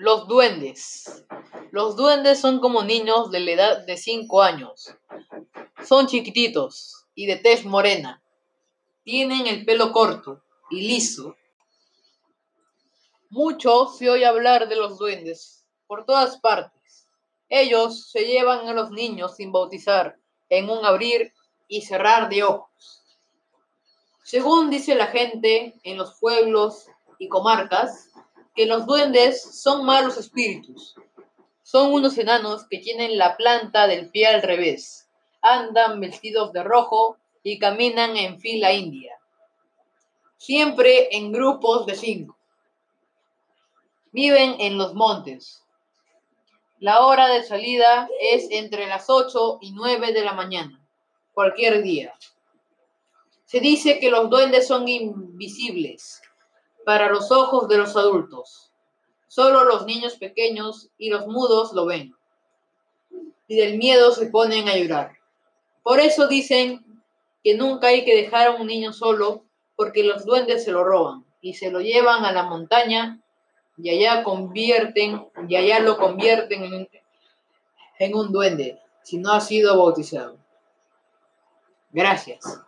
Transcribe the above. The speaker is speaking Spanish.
Los duendes. Los duendes son como niños de la edad de 5 años. Son chiquititos y de tez morena. Tienen el pelo corto y liso. Mucho se oye hablar de los duendes por todas partes. Ellos se llevan a los niños sin bautizar en un abrir y cerrar de ojos. Según dice la gente en los pueblos y comarcas, que los duendes son malos espíritus. Son unos enanos que tienen la planta del pie al revés, andan vestidos de rojo y caminan en fila india, siempre en grupos de cinco. Viven en los montes. La hora de salida es entre las 8 y 9 de la mañana, cualquier día. Se dice que los duendes son invisibles, para los ojos de los adultos. Solo los niños pequeños y los mudos lo ven. Y del miedo se ponen a llorar. Por eso dicen que nunca hay que dejar a un niño solo porque los duendes se lo roban y se lo llevan a la montaña y allá convierten y allá lo convierten en, en un duende si no ha sido bautizado. Gracias.